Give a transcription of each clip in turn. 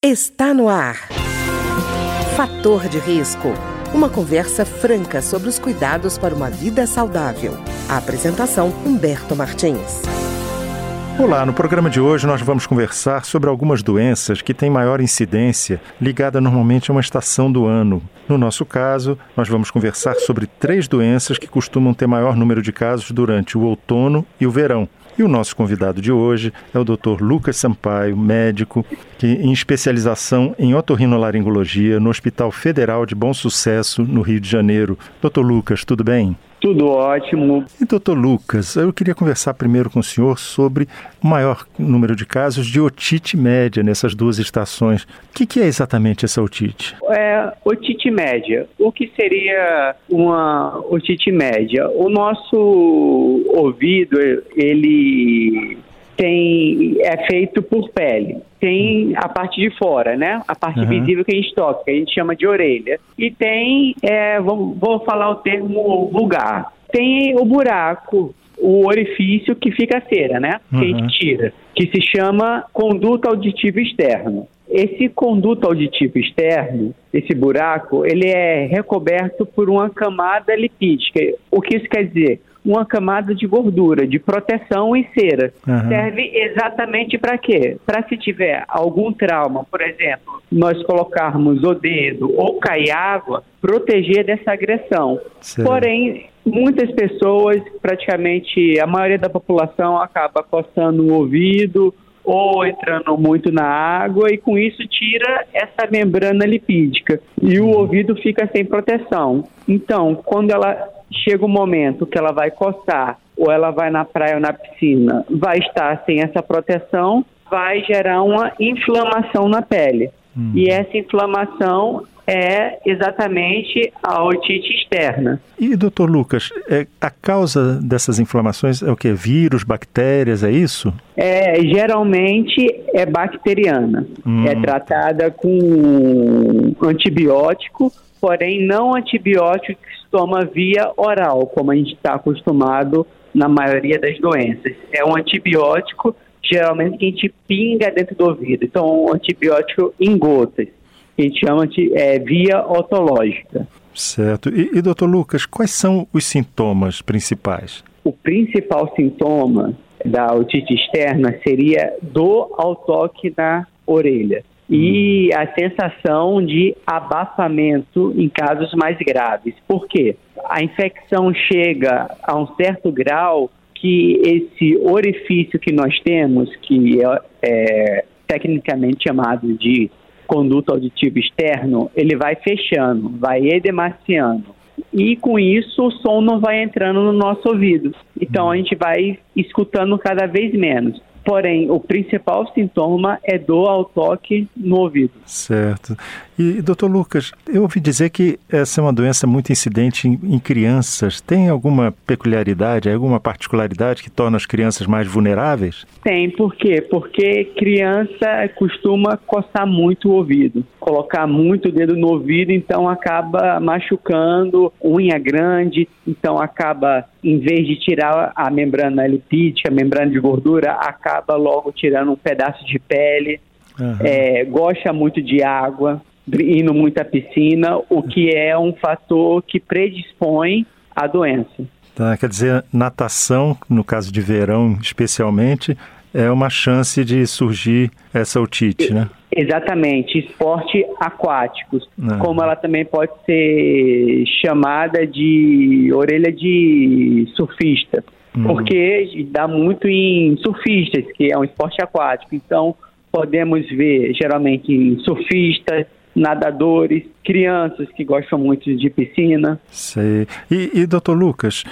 Está no ar. Fator de risco. Uma conversa franca sobre os cuidados para uma vida saudável. A apresentação Humberto Martins. Olá, no programa de hoje nós vamos conversar sobre algumas doenças que têm maior incidência, ligada normalmente a uma estação do ano. No nosso caso, nós vamos conversar sobre três doenças que costumam ter maior número de casos durante o outono e o verão. E o nosso convidado de hoje é o Dr. Lucas Sampaio, médico que, em especialização em otorrinolaringologia no Hospital Federal de Bom Sucesso, no Rio de Janeiro. Dr. Lucas, tudo bem? Tudo ótimo. E doutor Lucas, eu queria conversar primeiro com o senhor sobre o maior número de casos de otite média nessas duas estações. O que, que é exatamente essa otite? É otite média. O que seria uma otite média? O nosso ouvido, ele tem é feito por pele. Tem a parte de fora, né? A parte uhum. visível que a gente toca, que a gente chama de orelha. E tem, é, vou, vou falar o termo vulgar, tem o buraco, o orifício que fica a cera, né? Que uhum. a gente tira, que se chama conduto auditivo externo. Esse conduto auditivo externo, esse buraco, ele é recoberto por uma camada lipídica. O que isso quer dizer? uma camada de gordura, de proteção em cera. Uhum. Serve exatamente para quê? Para se tiver algum trauma, por exemplo, nós colocarmos o dedo ou cair água, proteger dessa agressão. Sim. Porém, muitas pessoas, praticamente a maioria da população, acaba coçando o ouvido ou entrando muito na água e com isso tira essa membrana lipídica e o uhum. ouvido fica sem proteção. Então, quando ela chega um momento que ela vai coçar ou ela vai na praia ou na piscina, vai estar sem essa proteção, vai gerar uma inflamação na pele. Hum. E essa inflamação é exatamente a otite externa. E, doutor Lucas, é, a causa dessas inflamações é o que? Vírus, bactérias, é isso? É, geralmente é bacteriana. Hum. É tratada com antibiótico, porém não antibiótico toma via oral, como a gente está acostumado na maioria das doenças. É um antibiótico, geralmente, que a gente pinga dentro do ouvido. Então, um antibiótico em gotas, que a gente chama de é, via otológica. Certo. E, e, doutor Lucas, quais são os sintomas principais? O principal sintoma da otite externa seria dor ao toque na orelha e a sensação de abafamento em casos mais graves. Por quê? A infecção chega a um certo grau que esse orifício que nós temos, que é, é tecnicamente chamado de conduto auditivo externo, ele vai fechando, vai edemaciando. E com isso o som não vai entrando no nosso ouvido. Então a gente vai escutando cada vez menos. Porém, o principal sintoma é dor ao toque no ouvido. Certo. E, doutor Lucas, eu ouvi dizer que essa é uma doença muito incidente em, em crianças. Tem alguma peculiaridade, alguma particularidade que torna as crianças mais vulneráveis? Tem, por quê? Porque criança costuma coçar muito o ouvido, colocar muito o dedo no ouvido, então acaba machucando, unha grande, então acaba, em vez de tirar a membrana lipídica, a membrana de gordura, acaba logo tirando um pedaço de pele. Uhum. É, gosta muito de água, indo muito à piscina, o que é um fator que predispõe à doença. Tá, quer dizer, natação, no caso de verão especialmente, é uma chance de surgir essa otite, né? Exatamente, esporte aquáticos, Não. como ela também pode ser chamada de orelha de surfista, hum. porque dá muito em surfistas, que é um esporte aquático. Então, podemos ver geralmente em surfistas, nadadores, crianças que gostam muito de piscina. Sei. E, e doutor Lucas,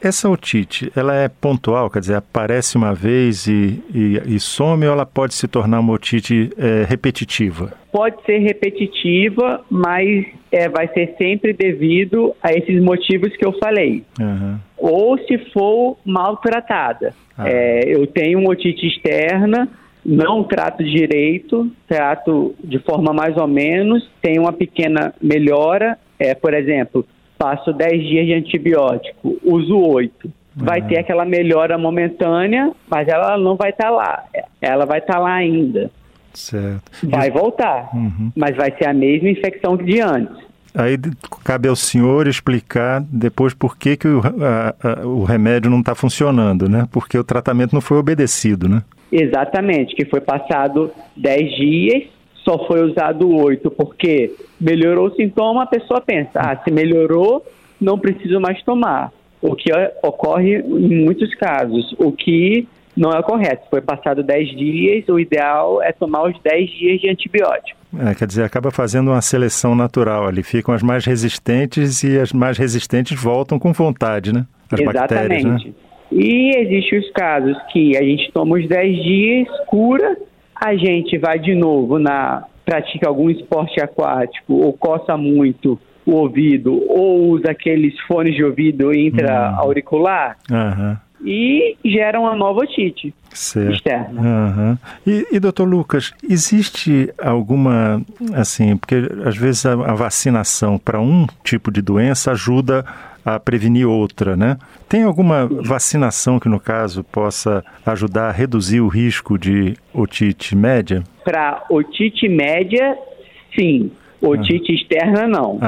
essa otite, ela é pontual, quer dizer, aparece uma vez e, e, e some ou ela pode se tornar uma otite é, repetitiva? Pode ser repetitiva, mas é, vai ser sempre devido a esses motivos que eu falei. Uhum. Ou se for maltratada. Ah. É, eu tenho uma otite externa, não trato direito, trato de forma mais ou menos, tem uma pequena melhora, é, por exemplo, passo 10 dias de antibiótico, uso 8. Vai ter aquela melhora momentânea, mas ela não vai estar tá lá. Ela vai estar tá lá ainda. Certo. Vai voltar, uhum. mas vai ser a mesma infecção que de antes. Aí cabe ao senhor explicar depois por que, que o, a, a, o remédio não está funcionando, né? Porque o tratamento não foi obedecido, né? Exatamente, que foi passado 10 dias, só foi usado 8, porque melhorou o sintoma, a pessoa pensa, ah, se melhorou, não preciso mais tomar. O que ocorre em muitos casos, o que não é correto. Foi passado 10 dias, o ideal é tomar os 10 dias de antibiótico. É, quer dizer, acaba fazendo uma seleção natural ali. Ficam as mais resistentes e as mais resistentes voltam com vontade, né? As Exatamente. Né? E existem os casos que a gente toma os 10 dias, cura, a gente vai de novo na pratica algum esporte aquático ou coça muito o ouvido ou usa aqueles fones de ouvido intra-auricular. Uhum e gera uma nova otite certo. externa. Uhum. E, e, doutor Lucas, existe alguma, assim, porque às vezes a, a vacinação para um tipo de doença ajuda a prevenir outra, né? Tem alguma vacinação que, no caso, possa ajudar a reduzir o risco de otite média? Para otite média, sim. Otite externa, não.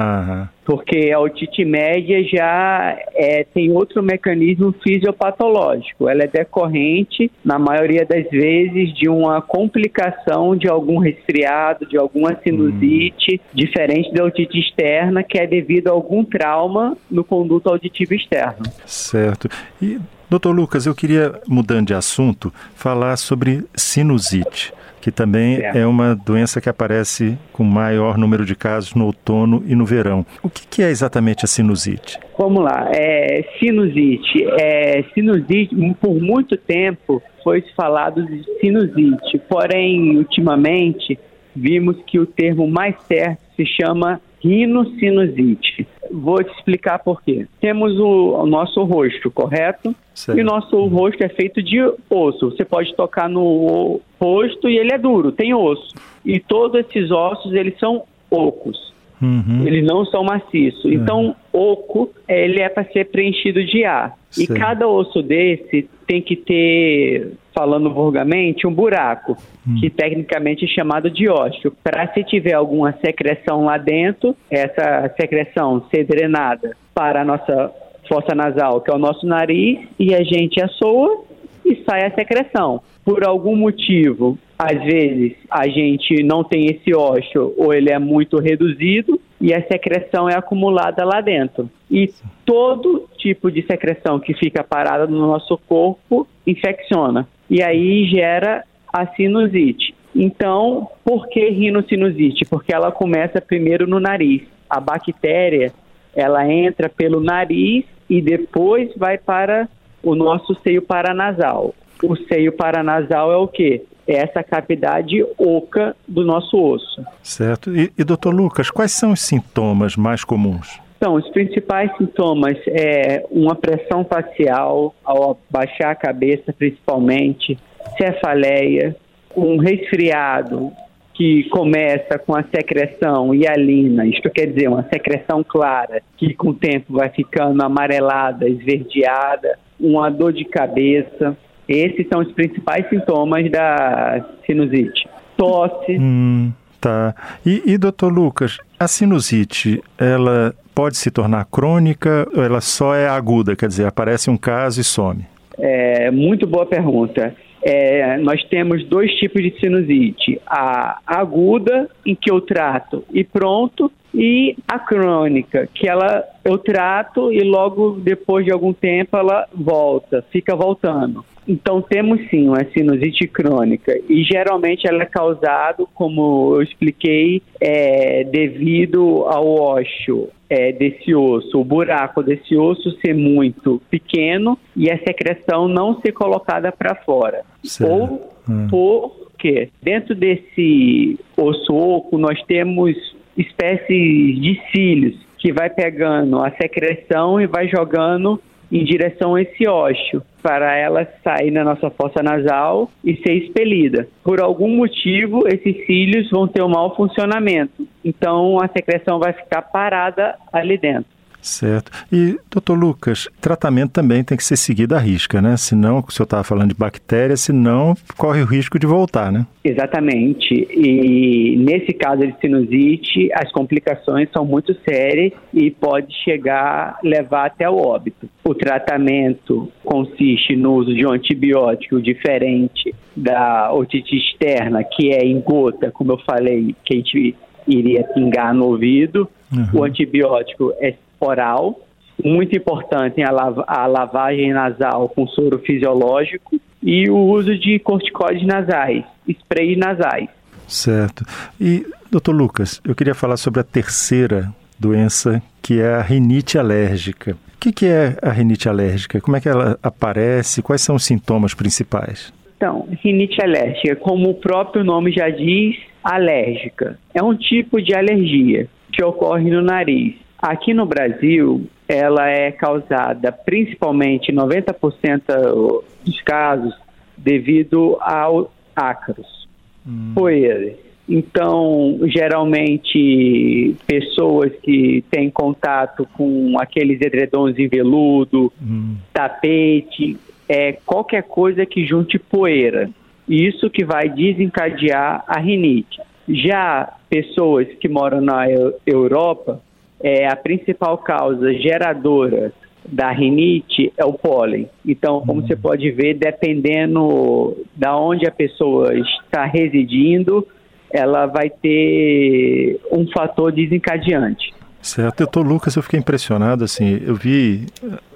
Porque a otite média já é, tem outro mecanismo fisiopatológico. Ela é decorrente, na maioria das vezes, de uma complicação de algum resfriado, de alguma sinusite, hum. diferente da otite externa, que é devido a algum trauma no conduto auditivo externo. Certo. E, doutor Lucas, eu queria, mudando de assunto, falar sobre sinusite que também é. é uma doença que aparece com maior número de casos no outono e no verão. O que, que é exatamente a sinusite? Vamos lá, é, sinusite. É, sinusite, por muito tempo foi falado de sinusite, porém, ultimamente, vimos que o termo mais certo se chama rinocinusite. Vou te explicar por quê. Temos o, o nosso rosto, correto? Certo. E o nosso rosto é feito de osso. Você pode tocar no rosto e ele é duro, tem osso. E todos esses ossos, eles são ocos. Uhum. Eles não são maciços. Uhum. Então, oco, ele é para ser preenchido de ar. Certo. E cada osso desse tem que ter, falando vulgarmente, um buraco, uhum. que tecnicamente é chamado de ósseo. Para se tiver alguma secreção lá dentro, essa secreção ser drenada para a nossa fossa nasal, que é o nosso nariz, e a gente assoa e sai a secreção. Por algum motivo, às vezes a gente não tem esse ósseo ou ele é muito reduzido e a secreção é acumulada lá dentro. E todo tipo de secreção que fica parada no nosso corpo infecciona. E aí gera a sinusite. Então, por que rinocinusite? Porque ela começa primeiro no nariz. A bactéria, ela entra pelo nariz e depois vai para o nosso seio paranasal. O seio paranasal é o quê? É essa cavidade oca do nosso osso. Certo. E, e doutor Lucas, quais são os sintomas mais comuns? Então, os principais sintomas é uma pressão facial ao baixar a cabeça, principalmente, cefaleia, um resfriado que começa com a secreção hialina, isto quer dizer, uma secreção clara, que com o tempo vai ficando amarelada, esverdeada, uma dor de cabeça, esses são os principais sintomas da sinusite. Tosse. Hum, tá. E, e doutor Lucas, a sinusite, ela pode se tornar crônica ou ela só é aguda? Quer dizer, aparece um caso e some? É, muito boa pergunta. É, nós temos dois tipos de sinusite: a aguda, em que eu trato e pronto, e a crônica, que ela eu trato e logo depois de algum tempo ela volta, fica voltando. Então temos sim uma sinusite crônica e geralmente ela é causada, como eu expliquei, é, devido ao ósseo é, desse osso, o buraco desse osso ser muito pequeno e a secreção não ser colocada para fora. Certo. Ou hum. porque dentro desse osso oco nós temos espécies de cílios que vai pegando a secreção e vai jogando em direção a esse ósseo, para ela sair na nossa fossa nasal e ser expelida. Por algum motivo, esses cílios vão ter um mau funcionamento, então a secreção vai ficar parada ali dentro. Certo. E, doutor Lucas, tratamento também tem que ser seguido à risca, né? Senão, o senhor estava falando de bactéria, senão corre o risco de voltar, né? Exatamente. E nesse caso de sinusite, as complicações são muito sérias e pode chegar, levar até o óbito. O tratamento consiste no uso de um antibiótico diferente da otite externa, que é em gota, como eu falei, que a gente iria pingar no ouvido. Uhum. O antibiótico é oral, muito importante a, lav a lavagem nasal com soro fisiológico e o uso de corticoides nasais, sprays nasais. Certo. E, doutor Lucas, eu queria falar sobre a terceira doença, que é a rinite alérgica. O que, que é a rinite alérgica? Como é que ela aparece? Quais são os sintomas principais? Então, rinite alérgica, como o próprio nome já diz, alérgica. É um tipo de alergia que ocorre no nariz. Aqui no Brasil, ela é causada principalmente 90% dos casos devido ao ácaros, hum. poeira. Então, geralmente, pessoas que têm contato com aqueles edredons em veludo, hum. tapete, é qualquer coisa que junte poeira. Isso que vai desencadear a rinite. Já pessoas que moram na Europa, é, a principal causa geradora da rinite é o pólen. Então, como você pode ver, dependendo da onde a pessoa está residindo, ela vai ter um fator desencadeante. Certo, doutor Lucas, eu fiquei impressionado, assim, eu vi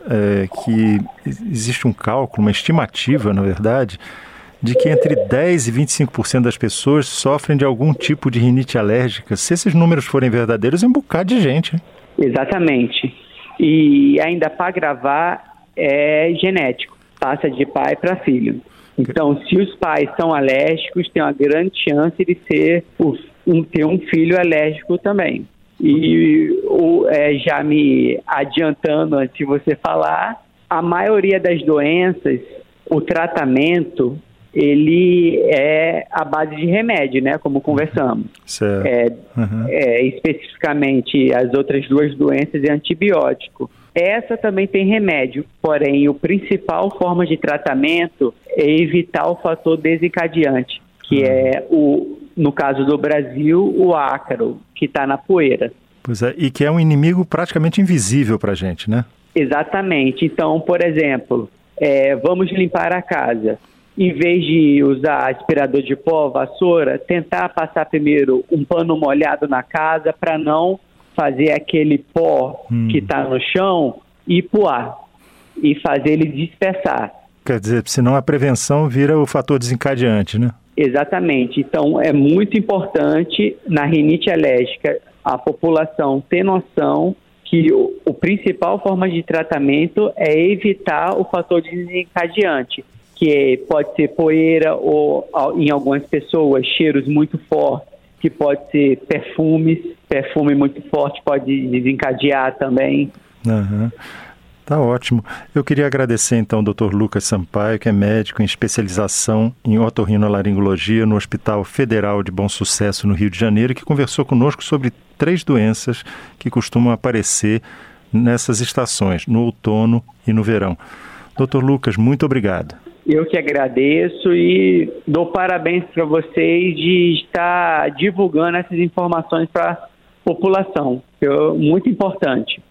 é, que existe um cálculo, uma estimativa, na verdade, de que entre 10 e 25% das pessoas sofrem de algum tipo de rinite alérgica. Se esses números forem verdadeiros, é um bocado de gente. Exatamente. E ainda para gravar é genético, passa de pai para filho. Então, se os pais são alérgicos, tem uma grande chance de ser um, ter um filho alérgico também. E o, é, já me adiantando antes de você falar, a maioria das doenças, o tratamento ele é a base de remédio, né? Como conversamos. Certo. É, uhum. é, especificamente as outras duas doenças é antibiótico. Essa também tem remédio, porém o principal forma de tratamento é evitar o fator desencadeante, que uhum. é o, no caso do Brasil, o ácaro, que está na poeira. Pois é, e que é um inimigo praticamente invisível para a gente, né? Exatamente. Então, por exemplo, é, vamos limpar a casa em vez de usar aspirador de pó, vassoura, tentar passar primeiro um pano molhado na casa para não fazer aquele pó hum. que está no chão ir para o ar e fazer ele dispersar. Quer dizer, senão a prevenção vira o fator desencadeante, né? Exatamente. Então, é muito importante na rinite alérgica a população ter noção que o, o principal forma de tratamento é evitar o fator desencadeante que pode ser poeira ou, em algumas pessoas, cheiros muito fortes, que pode ser perfumes, perfume muito forte pode desencadear também. Uhum. Tá ótimo. Eu queria agradecer então ao Dr. Lucas Sampaio, que é médico em especialização em otorrinolaringologia no Hospital Federal de Bom Sucesso no Rio de Janeiro, que conversou conosco sobre três doenças que costumam aparecer nessas estações, no outono e no verão. Dr. Lucas, muito obrigado. Eu que agradeço e dou parabéns para vocês de estar divulgando essas informações para a população, que é muito importante.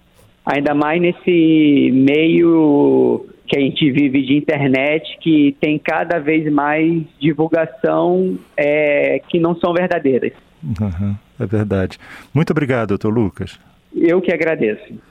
Ainda mais nesse meio que a gente vive de internet, que tem cada vez mais divulgação é, que não são verdadeiras. Uhum, é verdade. Muito obrigado, doutor Lucas. Eu que agradeço.